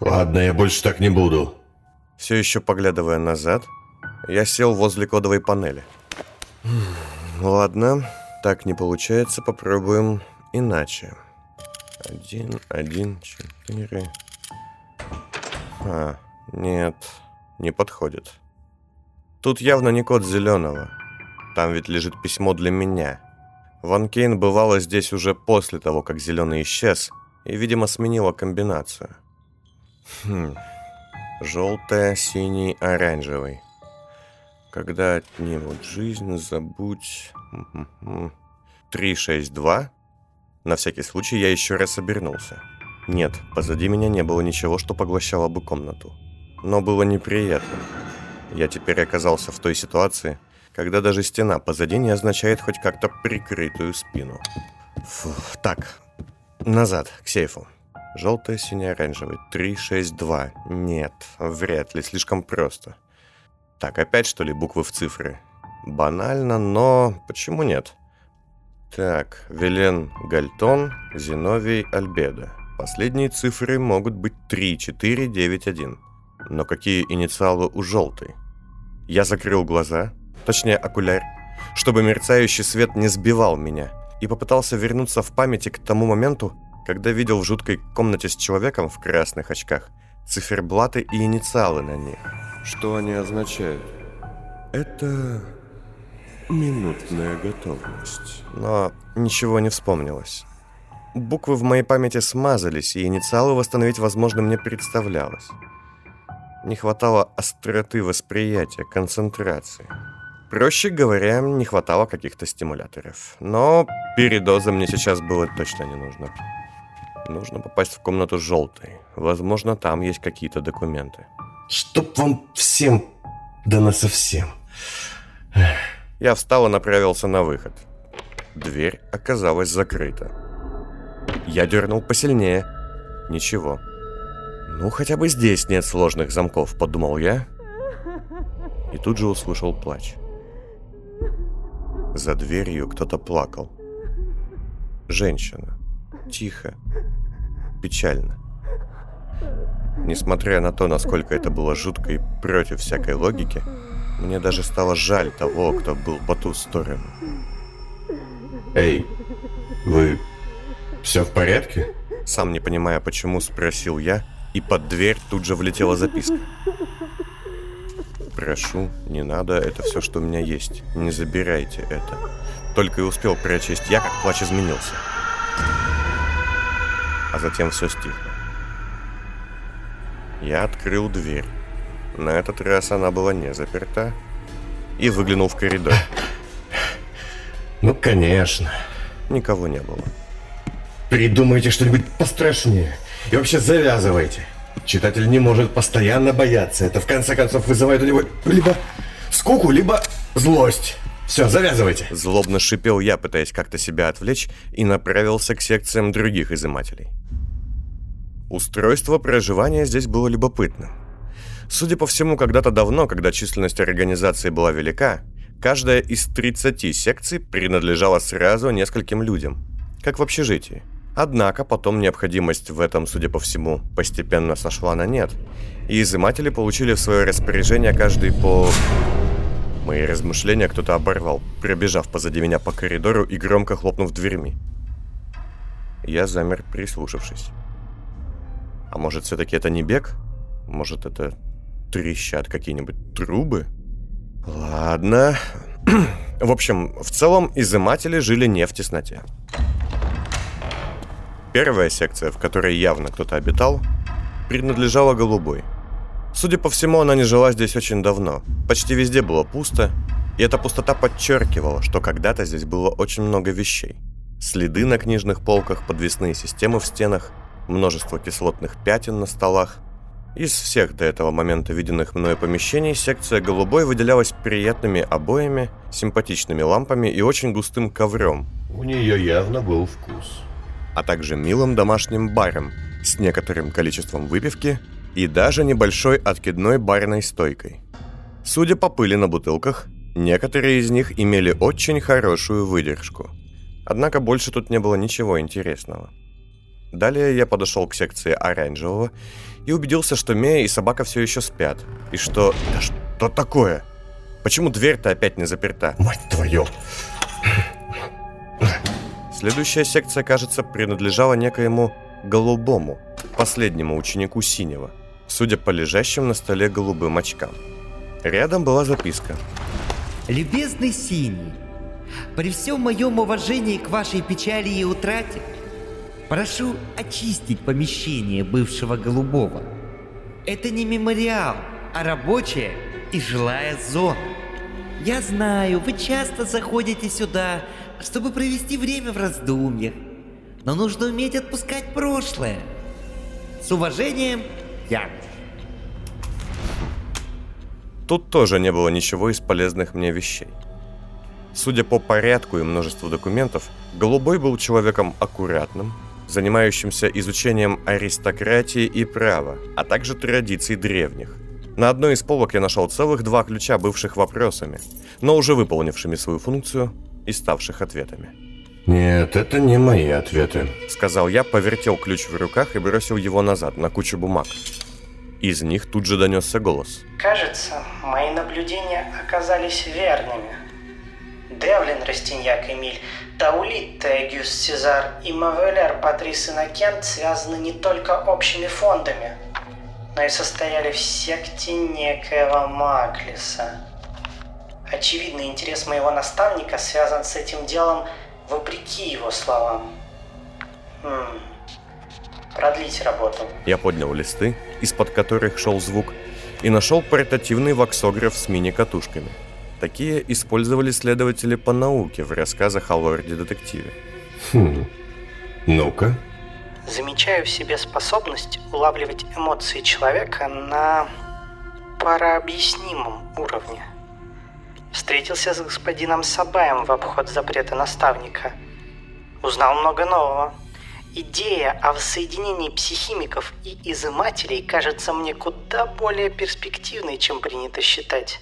Ладно, я больше так не буду. Все еще поглядывая назад, я сел возле кодовой панели. Ладно, так не получается, попробуем иначе. Один, один, четыре. А, нет, не подходит. Тут явно не код зеленого. Там ведь лежит письмо для меня. Ван Кейн бывала здесь уже после того, как зеленый исчез, и, видимо, сменила комбинацию. Хм. Желтая, синий, оранжевый. Когда отнимут жизнь, забудь... 362? На всякий случай я еще раз обернулся. Нет, позади меня не было ничего, что поглощало бы комнату. Но было неприятно. Я теперь оказался в той ситуации, когда даже стена позади не означает хоть как-то прикрытую спину. Фу, так, назад, к сейфу. Желтый, синий, оранжевый. 3, 6, 2. Нет, вряд ли, слишком просто. Так, опять что ли буквы в цифры? Банально, но почему нет? Так, Велен Гальтон, Зиновий Альбедо. Последние цифры могут быть 3, 4, 9, 1. Но какие инициалы у желтой? Я закрыл глаза, точнее окуляр, чтобы мерцающий свет не сбивал меня, и попытался вернуться в памяти к тому моменту, когда видел в жуткой комнате с человеком в красных очках циферблаты и инициалы на них. Что они означают? Это минутная готовность. Но ничего не вспомнилось. Буквы в моей памяти смазались, и инициалы восстановить, возможно, мне представлялось. Не хватало остроты восприятия, концентрации. Проще говоря, не хватало каких-то стимуляторов. Но передоза мне сейчас было точно не нужно. Нужно попасть в комнату желтой. Возможно, там есть какие-то документы. Чтоб вам всем, да на совсем. Я встал и направился на выход. Дверь оказалась закрыта. Я дернул посильнее. Ничего. Ну, хотя бы здесь нет сложных замков, подумал я. И тут же услышал плач. За дверью кто-то плакал. Женщина. Тихо. Печально. Несмотря на то, насколько это было жутко и против всякой логики, мне даже стало жаль того, кто был по ту сторону. Эй, вы все в порядке? Сам не понимая почему, спросил я, и под дверь тут же влетела записка. Прошу, не надо, это все, что у меня есть. Не забирайте это. Только и успел прочесть я, как плач изменился. А затем все стихло. Я открыл дверь. На этот раз она была не заперта. И выглянул в коридор. Ну, конечно. Никого не было. Придумайте что-нибудь пострашнее. И вообще завязывайте. Читатель не может постоянно бояться. Это в конце концов вызывает у него либо скуку, либо злость. Все, завязывайте. Злобно шипел я, пытаясь как-то себя отвлечь, и направился к секциям других изымателей. Устройство проживания здесь было любопытным. Судя по всему, когда-то давно, когда численность организации была велика, каждая из 30 секций принадлежала сразу нескольким людям, как в общежитии. Однако потом необходимость в этом, судя по всему, постепенно сошла на нет, и изыматели получили в свое распоряжение каждый по... Мои размышления кто-то оборвал, пробежав позади меня по коридору и громко хлопнув дверьми. Я замер, прислушавшись. А может, все-таки это не бег? Может, это трещат какие-нибудь трубы? Ладно. В общем, в целом изыматели жили не в тесноте. Первая секция, в которой явно кто-то обитал, принадлежала голубой. Судя по всему, она не жила здесь очень давно. Почти везде было пусто, и эта пустота подчеркивала, что когда-то здесь было очень много вещей. Следы на книжных полках, подвесные системы в стенах, множество кислотных пятен на столах. Из всех до этого момента виденных мною помещений секция голубой выделялась приятными обоями, симпатичными лампами и очень густым ковром. У нее явно был вкус. А также милым домашним баром с некоторым количеством выпивки и даже небольшой откидной барной стойкой. Судя по пыли на бутылках, некоторые из них имели очень хорошую выдержку. Однако больше тут не было ничего интересного. Далее я подошел к секции оранжевого и убедился, что Мея и собака все еще спят. И что... Да что такое? Почему дверь-то опять не заперта? Мать твою! Следующая секция, кажется, принадлежала некоему голубому, последнему ученику синего, судя по лежащим на столе голубым очкам. Рядом была записка. Любезный синий, при всем моем уважении к вашей печали и утрате, Прошу очистить помещение бывшего голубого. Это не мемориал, а рабочая и жилая зона. Я знаю, вы часто заходите сюда, чтобы провести время в раздумьях. Но нужно уметь отпускать прошлое. С уважением, Януш. Тут тоже не было ничего из полезных мне вещей. Судя по порядку и множеству документов, Голубой был человеком аккуратным, занимающимся изучением аристократии и права, а также традиций древних. На одной из полок я нашел целых два ключа, бывших вопросами, но уже выполнившими свою функцию и ставших ответами. Нет, это не мои ответы. Сказал я, повертел ключ в руках и бросил его назад, на кучу бумаг. Из них тут же донесся голос. Кажется, мои наблюдения оказались верными. Девлин Растиньяк Эмиль, Таулит Тегюс Цезар и Мавелер Патрис Иннокент связаны не только общими фондами, но и состояли в секте некоего Маклиса. Очевидный интерес моего наставника связан с этим делом вопреки его словам. Хм. Продлить работу. Я поднял листы, из-под которых шел звук, и нашел портативный ваксограф с мини-катушками – Такие использовали следователи по науке в рассказах о лорде-детективе. Хм. Ну-ка. Замечаю в себе способность улавливать эмоции человека на парообъяснимом уровне. Встретился с господином Сабаем в обход запрета наставника. Узнал много нового. Идея о воссоединении психимиков и изымателей кажется мне куда более перспективной, чем принято считать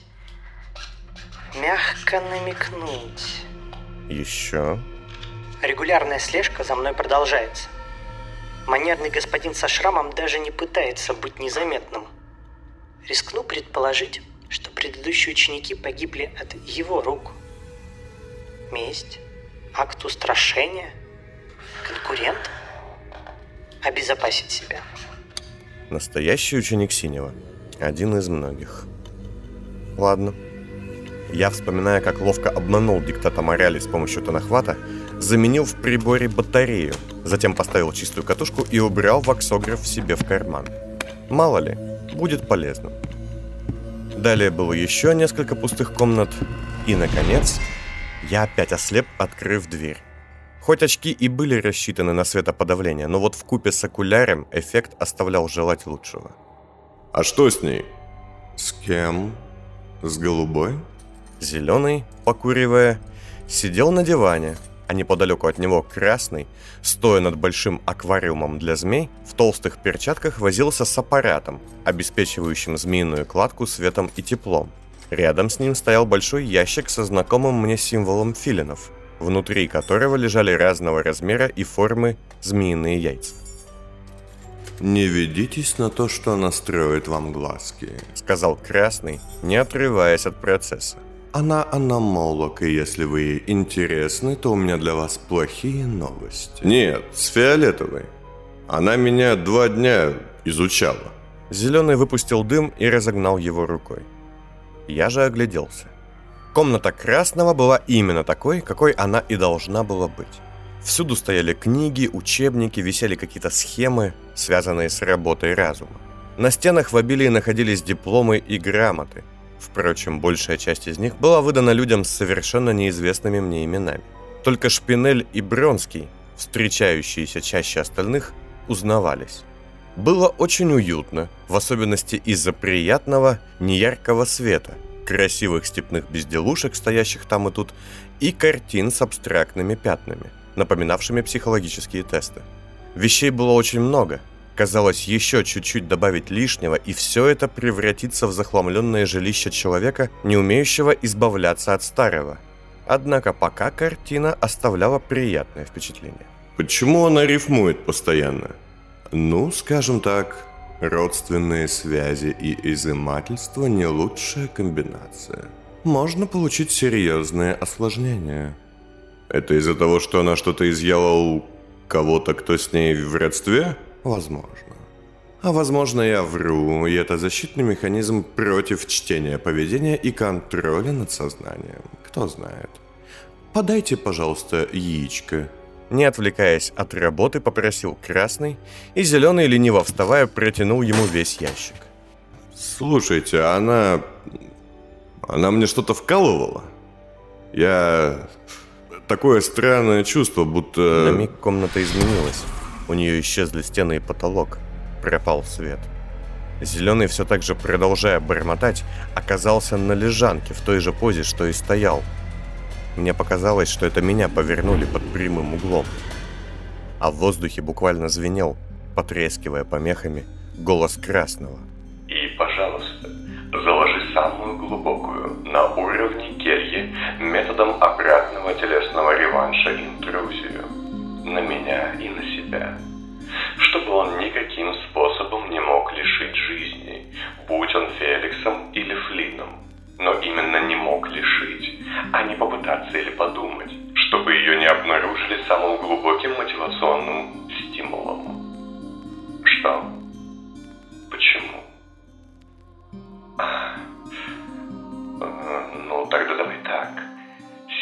мягко намекнуть. Еще? Регулярная слежка за мной продолжается. Манерный господин со шрамом даже не пытается быть незаметным. Рискну предположить, что предыдущие ученики погибли от его рук. Месть? Акт устрашения? Конкурент? Обезопасить себя. Настоящий ученик Синего. Один из многих. Ладно. Я, вспоминая, как ловко обманул диктата Моряли с помощью тонохвата, заменил в приборе батарею, затем поставил чистую катушку и убрал ваксограф себе в карман. Мало ли, будет полезно. Далее было еще несколько пустых комнат, и, наконец, я опять ослеп, открыв дверь. Хоть очки и были рассчитаны на светоподавление, но вот в купе с окулярем эффект оставлял желать лучшего. А что с ней? С кем? С голубой? Зеленый, покуривая, сидел на диване, а неподалеку от него красный, стоя над большим аквариумом для змей, в толстых перчатках возился с аппаратом, обеспечивающим змеиную кладку светом и теплом. Рядом с ним стоял большой ящик со знакомым мне символом филинов, внутри которого лежали разного размера и формы змеиные яйца. «Не ведитесь на то, что она строит вам глазки», — сказал Красный, не отрываясь от процесса. Она аномолог, и если вы ей интересны, то у меня для вас плохие новости. Нет, с фиолетовой. Она меня два дня изучала. Зеленый выпустил дым и разогнал его рукой. Я же огляделся. Комната Красного была именно такой, какой она и должна была быть. Всюду стояли книги, учебники, висели какие-то схемы, связанные с работой разума. На стенах в обилии находились дипломы и грамоты – Впрочем, большая часть из них была выдана людям с совершенно неизвестными мне именами. Только Шпинель и Бронский, встречающиеся чаще остальных, узнавались. Было очень уютно, в особенности из-за приятного, неяркого света, красивых степных безделушек, стоящих там и тут, и картин с абстрактными пятнами, напоминавшими психологические тесты. Вещей было очень много – Казалось, еще чуть-чуть добавить лишнего, и все это превратится в захламленное жилище человека, не умеющего избавляться от старого. Однако пока картина оставляла приятное впечатление. Почему она рифмует постоянно? Ну, скажем так, родственные связи и изымательство не лучшая комбинация. Можно получить серьезные осложнения. Это из-за того, что она что-то изъяла у кого-то, кто с ней в родстве? Возможно. А возможно, я вру, и это защитный механизм против чтения поведения и контроля над сознанием. Кто знает. Подайте, пожалуйста, яичко. Не отвлекаясь от работы, попросил красный, и зеленый, лениво вставая, протянул ему весь ящик. Слушайте, она... Она мне что-то вкалывала? Я... Такое странное чувство, будто... На миг комната изменилась. У нее исчезли стены и потолок. Пропал свет. Зеленый, все так же продолжая бормотать, оказался на лежанке в той же позе, что и стоял. Мне показалось, что это меня повернули под прямым углом. А в воздухе буквально звенел, потрескивая помехами, голос Красного. «И, пожалуйста, заложи самую глубокую, на уровне кельи, методом обратного телесного реванша интрузию. На меня и на себя, чтобы он никаким способом не мог лишить жизни, будь он Феликсом или Флином. Но именно не мог лишить, а не попытаться или подумать, чтобы ее не обнаружили самым глубоким мотивационным стимулом. Что? Почему? Э, ну, тогда давай так.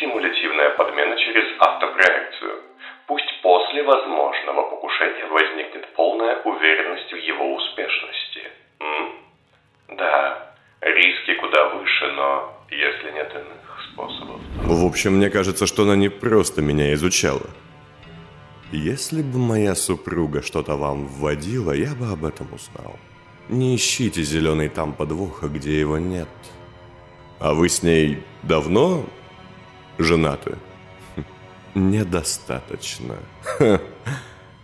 Симулятивная подмена через автопроекцию – Пусть после возможного покушения возникнет полная уверенность в его успешности. М? Да, риски куда выше, но если нет иных способов... В общем, мне кажется, что она не просто меня изучала. Если бы моя супруга что-то вам вводила, я бы об этом узнал. Не ищите зеленый там подвоха, где его нет. А вы с ней давно женаты? Недостаточно. Ха.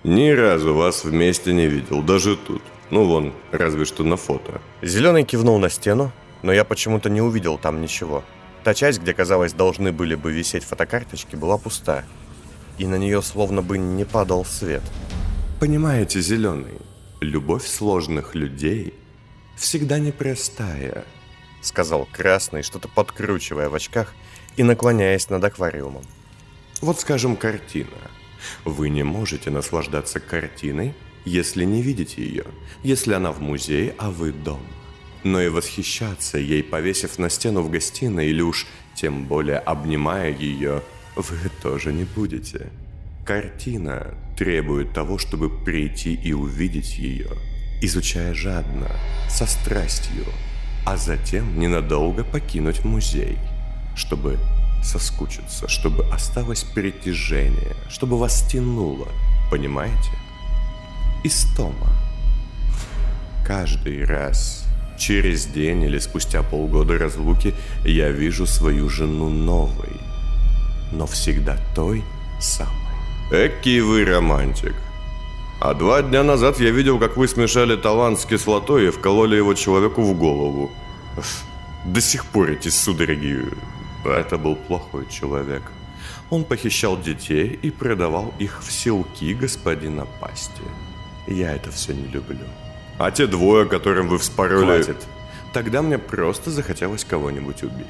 Ни разу вас вместе не видел, даже тут. Ну вон, разве что на фото. Зеленый кивнул на стену, но я почему-то не увидел там ничего. Та часть, где, казалось, должны были бы висеть фотокарточки, была пуста. И на нее словно бы не падал свет. Понимаете, Зеленый, любовь сложных людей всегда непростая. Сказал Красный, что-то подкручивая в очках и наклоняясь над аквариумом. Вот, скажем, картина. Вы не можете наслаждаться картиной, если не видите ее, если она в музее, а вы дома. Но и восхищаться ей, повесив на стену в гостиной, или уж тем более обнимая ее, вы тоже не будете. Картина требует того, чтобы прийти и увидеть ее, изучая жадно, со страстью, а затем ненадолго покинуть музей, чтобы соскучиться, чтобы осталось перетяжение, чтобы вас тянуло, понимаете? Истома. Каждый раз, через день или спустя полгода разлуки, я вижу свою жену новой, но всегда той самой. Эки вы романтик. А два дня назад я видел, как вы смешали талант с кислотой и вкололи его человеку в голову. До сих пор эти судороги... Это был плохой человек. Он похищал детей и продавал их в селки господина Пасти. Я это все не люблю. А те двое, которым вы вспороли... Хватит. Тогда мне просто захотелось кого-нибудь убить.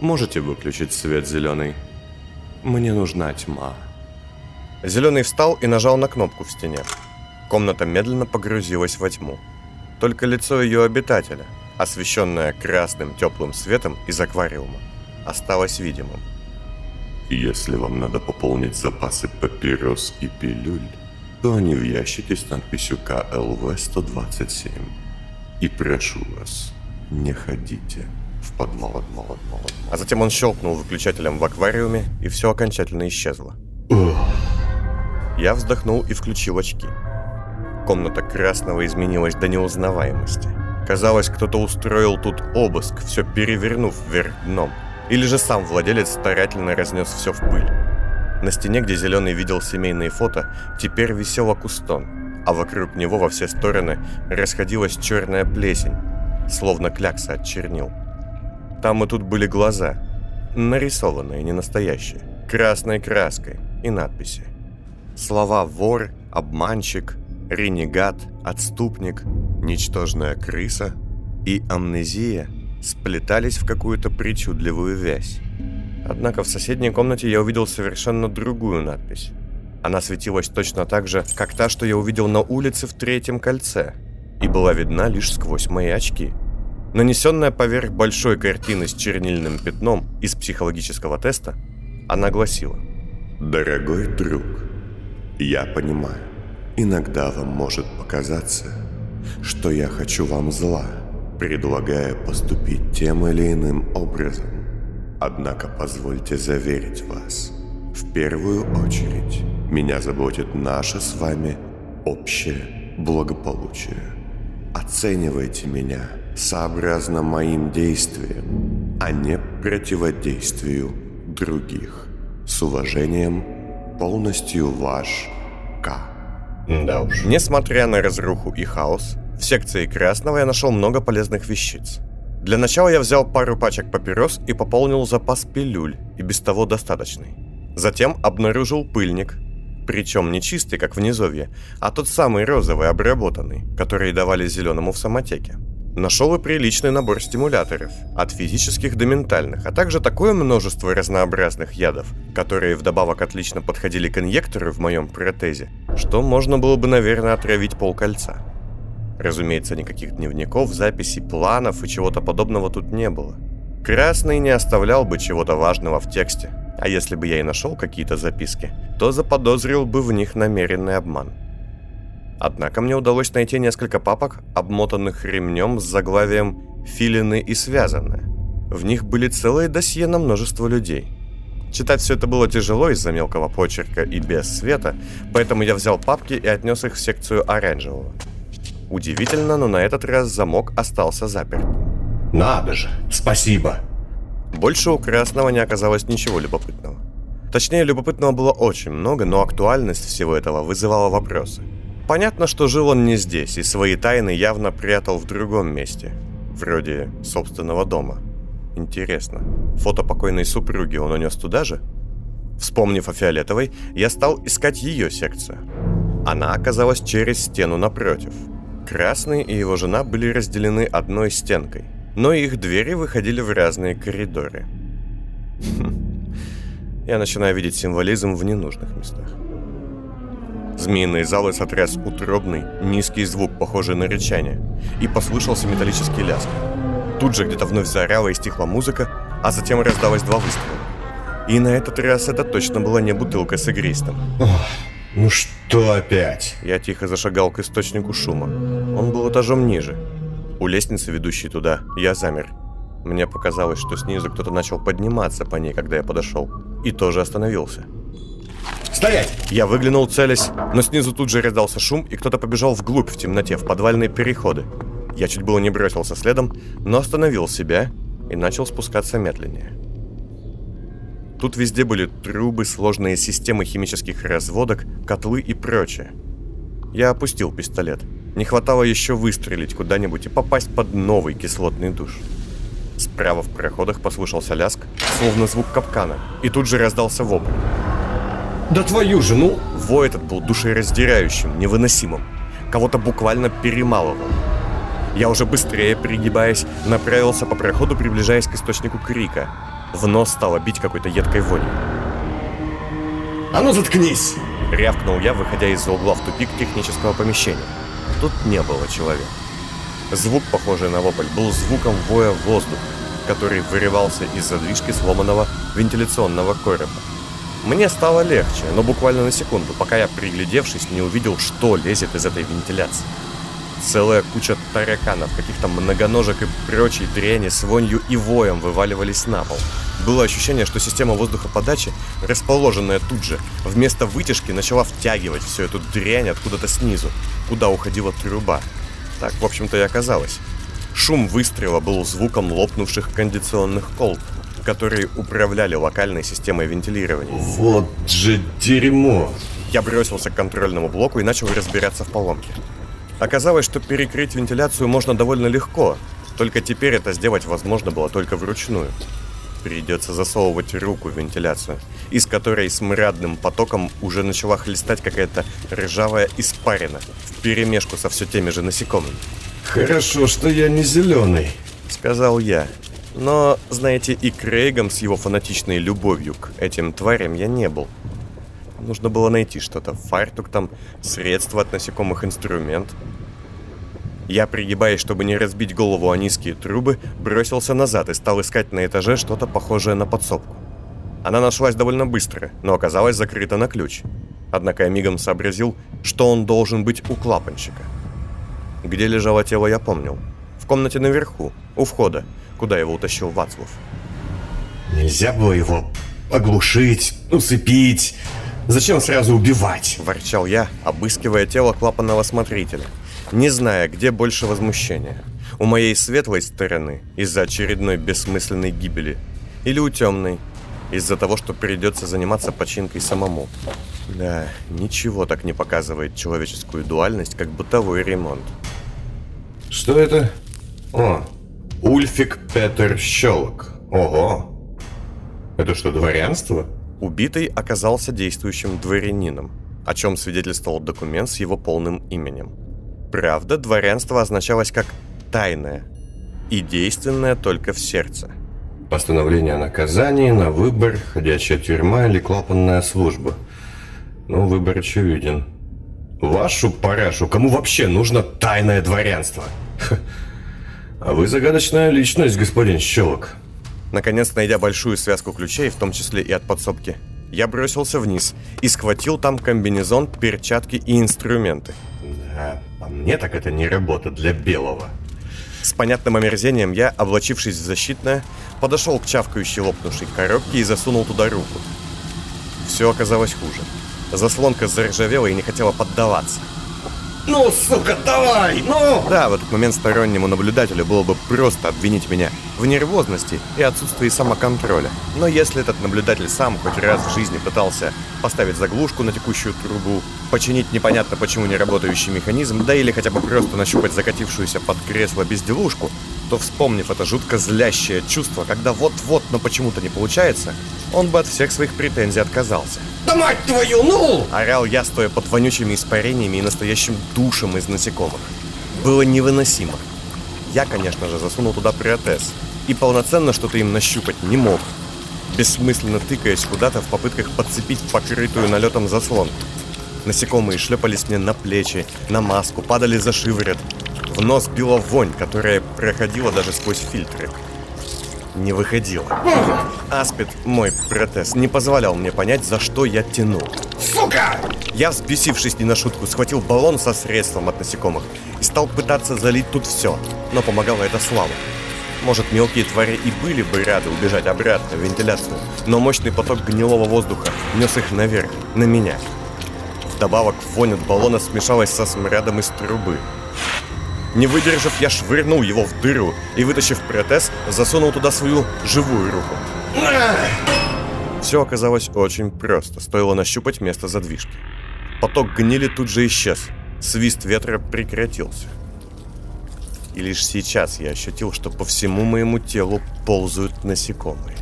Можете выключить свет зеленый? Мне нужна тьма. Зеленый встал и нажал на кнопку в стене. Комната медленно погрузилась во тьму. Только лицо ее обитателя, освещенное красным теплым светом из аквариума, осталось видимым. Если вам надо пополнить запасы папирос и пилюль, то они в ящике с надписью КЛВ-127. И прошу вас, не ходите в подвал, подвал, подвал. А затем он щелкнул выключателем в аквариуме, и все окончательно исчезло. Я вздохнул и включил очки. Комната Красного изменилась до неузнаваемости. Казалось, кто-то устроил тут обыск, все перевернув вверх дном. Или же сам владелец старательно разнес все в пыль. На стене, где Зеленый видел семейные фото, теперь висел акустон, а вокруг него во все стороны расходилась черная плесень, словно клякса от чернил. Там и тут были глаза, нарисованные, не настоящие, красной краской и надписи. Слова «вор», «обманщик», «ренегат», «отступник», «ничтожная крыса» и «амнезия» сплетались в какую-то причудливую вязь. Однако в соседней комнате я увидел совершенно другую надпись. Она светилась точно так же, как та, что я увидел на улице в третьем кольце, и была видна лишь сквозь мои очки. Нанесенная поверх большой картины с чернильным пятном из психологического теста, она гласила «Дорогой друг, я понимаю, иногда вам может показаться, что я хочу вам зла, предлагая поступить тем или иным образом. Однако позвольте заверить вас, в первую очередь меня заботит наше с вами общее благополучие. Оценивайте меня сообразно моим действиям, а не противодействию других. С уважением, полностью ваш К. Да уж. Несмотря на разруху и хаос, в секции Красного я нашел много полезных вещиц. Для начала я взял пару пачек папирос и пополнил запас пилюль, и без того достаточный. Затем обнаружил пыльник, причем не чистый, как в низовье, а тот самый розовый, обработанный, который давали зеленому в самотеке. Нашел и приличный набор стимуляторов, от физических до ментальных, а также такое множество разнообразных ядов, которые вдобавок отлично подходили к инъектору в моем протезе, что можно было бы, наверное, отравить полкольца. Разумеется, никаких дневников, записей, планов и чего-то подобного тут не было. Красный не оставлял бы чего-то важного в тексте, а если бы я и нашел какие-то записки, то заподозрил бы в них намеренный обман – Однако мне удалось найти несколько папок, обмотанных ремнем с заглавием «Филины и связаны». В них были целые досье на множество людей. Читать все это было тяжело из-за мелкого почерка и без света, поэтому я взял папки и отнес их в секцию оранжевого. Удивительно, но на этот раз замок остался заперт. Надо же, спасибо. Больше у красного не оказалось ничего любопытного. Точнее, любопытного было очень много, но актуальность всего этого вызывала вопросы – Понятно, что жил он не здесь, и свои тайны явно прятал в другом месте. Вроде собственного дома. Интересно, фото покойной супруги он унес туда же? Вспомнив о Фиолетовой, я стал искать ее секцию. Она оказалась через стену напротив. Красный и его жена были разделены одной стенкой, но их двери выходили в разные коридоры. Я начинаю видеть символизм в ненужных местах. Змеиные залы сотряс утробный, низкий звук, похожий на рычание, и послышался металлический лязг. Тут же где-то вновь заорала и стихла музыка, а затем раздалось два выстрела. И на этот раз это точно была не бутылка с игристом. Ох, ну что опять? Я тихо зашагал к источнику шума. Он был этажом ниже. У лестницы, ведущей туда, я замер. Мне показалось, что снизу кто-то начал подниматься по ней, когда я подошел. И тоже остановился. Стоять! Я выглянул, целясь, но снизу тут же раздался шум, и кто-то побежал вглубь в темноте, в подвальные переходы. Я чуть было не бросился следом, но остановил себя и начал спускаться медленнее. Тут везде были трубы, сложные системы химических разводок, котлы и прочее. Я опустил пистолет. Не хватало еще выстрелить куда-нибудь и попасть под новый кислотный душ. Справа в проходах послышался ляск, словно звук капкана, и тут же раздался вопль. Да твою же, ну! Вой этот был душераздирающим, невыносимым. Кого-то буквально перемалывал. Я уже быстрее, пригибаясь, направился по проходу, приближаясь к источнику крика. В нос стало бить какой-то едкой вонью. А ну заткнись! Рявкнул я, выходя из-за угла в тупик технического помещения. Тут не было человека. Звук, похожий на вопль, был звуком воя воздуха, который вырывался из задвижки сломанного вентиляционного короба. Мне стало легче, но буквально на секунду, пока я, приглядевшись, не увидел, что лезет из этой вентиляции. Целая куча тараканов, каких-то многоножек и прочей дряни с вонью и воем вываливались на пол. Было ощущение, что система воздухоподачи, расположенная тут же, вместо вытяжки начала втягивать всю эту дрянь откуда-то снизу, куда уходила труба. Так, в общем-то, и оказалось. Шум выстрела был звуком лопнувших кондиционных колб, которые управляли локальной системой вентилирования. Вот же дерьмо! Я бросился к контрольному блоку и начал разбираться в поломке. Оказалось, что перекрыть вентиляцию можно довольно легко, только теперь это сделать возможно было только вручную. Придется засовывать руку в вентиляцию, из которой с мрядным потоком уже начала хлестать какая-то ржавая испарина, в перемешку со все теми же насекомыми. Хорошо, что я не зеленый. Сказал я. Но, знаете, и Крейгом с его фанатичной любовью к этим тварям я не был. Нужно было найти что-то. Фартук там, средства от насекомых, инструмент. Я, пригибаясь, чтобы не разбить голову о низкие трубы, бросился назад и стал искать на этаже что-то похожее на подсобку. Она нашлась довольно быстро, но оказалась закрыта на ключ. Однако я мигом сообразил, что он должен быть у клапанщика. Где лежало тело, я помнил. В комнате наверху, у входа, куда его утащил Вацлав. Нельзя было его оглушить, усыпить. Зачем сразу убивать? Ворчал я, обыскивая тело клапанного смотрителя, не зная, где больше возмущения. У моей светлой стороны, из-за очередной бессмысленной гибели, или у темной, из-за того, что придется заниматься починкой самому. Да, ничего так не показывает человеческую дуальность, как бытовой ремонт. Что это? О, Ульфик Петер Щелок. Ого. Это что, дворянство? Убитый оказался действующим дворянином, о чем свидетельствовал документ с его полным именем. Правда, дворянство означалось как «тайное» и действенное только в сердце. Постановление о наказании на выбор, ходячая тюрьма или клапанная служба. Ну, выбор очевиден. Вашу парашу, кому вообще нужно тайное дворянство? А вы загадочная личность, господин Щелок. Наконец, найдя большую связку ключей, в том числе и от подсобки, я бросился вниз и схватил там комбинезон, перчатки и инструменты. Да, по мне так это не работа для белого. С понятным омерзением я, облачившись в защитное, подошел к чавкающей лопнувшей коробке и засунул туда руку. Все оказалось хуже. Заслонка заржавела и не хотела поддаваться. Ну, сука, давай, ну! Да, в этот момент стороннему наблюдателю было бы просто обвинить меня в нервозности и отсутствии самоконтроля. Но если этот наблюдатель сам хоть раз в жизни пытался поставить заглушку на текущую трубу, починить непонятно почему не работающий механизм, да или хотя бы просто нащупать закатившуюся под кресло безделушку, то вспомнив это жутко злящее чувство, когда вот-вот, но почему-то не получается, он бы от всех своих претензий отказался. Да мать твою, ну! Орал я, стоя под вонючими испарениями и настоящим душем из насекомых. Было невыносимо. Я, конечно же, засунул туда протез. И полноценно что-то им нащупать не мог. Бессмысленно тыкаясь куда-то в попытках подцепить покрытую налетом заслонку. Насекомые шлепались мне на плечи, на маску, падали за шиворот. В нос била вонь, которая проходила даже сквозь фильтры. Не выходила. Аспид, мой протез, не позволял мне понять, за что я тяну. Сука! Я, взбесившись не на шутку, схватил баллон со средством от насекомых и стал пытаться залить тут все, но помогало это слабо. Может, мелкие твари и были бы рады убежать обратно в вентиляцию, но мощный поток гнилого воздуха нес их наверх, на меня. Вдобавок, вонь от баллона смешалась со смрадом из трубы. Не выдержав, я швырнул его в дыру и, вытащив протез, засунул туда свою живую руку. Все оказалось очень просто, стоило нащупать место задвижки. Поток гнили тут же исчез, свист ветра прекратился. И лишь сейчас я ощутил, что по всему моему телу ползают насекомые.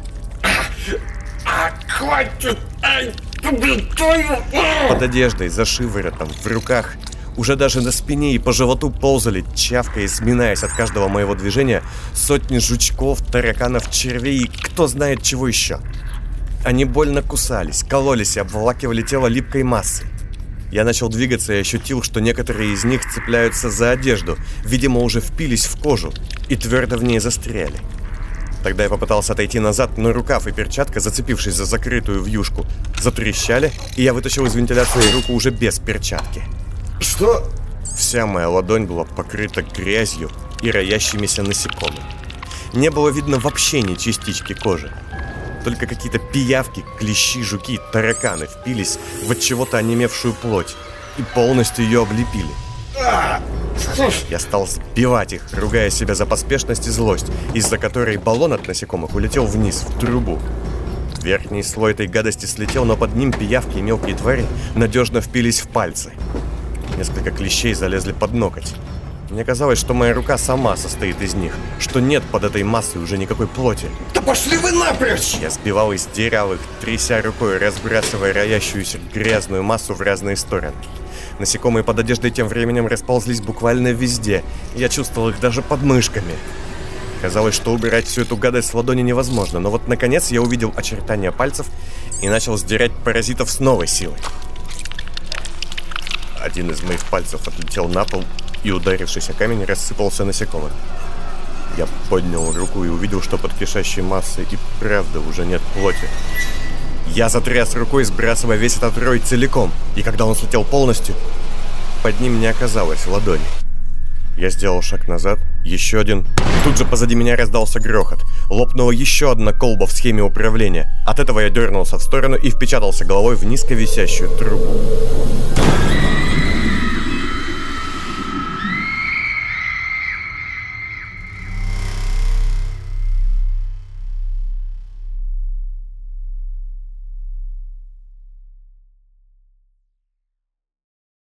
Под одеждой, за шиворотом, в руках, уже даже на спине и по животу ползали, чавкая и сминаясь от каждого моего движения, сотни жучков, тараканов, червей и кто знает чего еще. Они больно кусались, кололись и обволакивали тело липкой массой. Я начал двигаться и ощутил, что некоторые из них цепляются за одежду, видимо, уже впились в кожу и твердо в ней застряли. Тогда я попытался отойти назад, но рукав и перчатка, зацепившись за закрытую вьюшку, затрещали, и я вытащил из вентиляции руку уже без перчатки. Что? Вся моя ладонь была покрыта грязью и роящимися насекомыми. Не было видно вообще ни частички кожи. Только какие-то пиявки, клещи, жуки, тараканы впились в от чего-то онемевшую плоть и полностью ее облепили. Я стал сбивать их, ругая себя за поспешность и злость, из-за которой баллон от насекомых улетел вниз, в трубу. Верхний слой этой гадости слетел, но под ним пиявки и мелкие твари надежно впились в пальцы. Несколько клещей залезли под ноготь. Мне казалось, что моя рука сама состоит из них, что нет под этой массой уже никакой плоти. Да пошли вы напрочь! Я сбивал из дырявых, тряся рукой, разбрасывая роящуюся грязную массу в разные стороны. Насекомые под одеждой тем временем расползлись буквально везде. Я чувствовал их даже под мышками. Казалось, что убирать всю эту гадость с ладони невозможно, но вот наконец я увидел очертания пальцев и начал сдирать паразитов с новой силой. Один из моих пальцев отлетел на пол и, ударившись о камень, рассыпался насекомым. Я поднял руку и увидел, что под кишащей массой и правда уже нет плоти. Я затряс рукой, сбрасывая весь этот рой целиком, и когда он слетел полностью, под ним не оказалось ладони. Я сделал шаг назад, еще один, тут же позади меня раздался грохот. Лопнула еще одна колба в схеме управления. От этого я дернулся в сторону и впечатался головой в низко висящую трубу.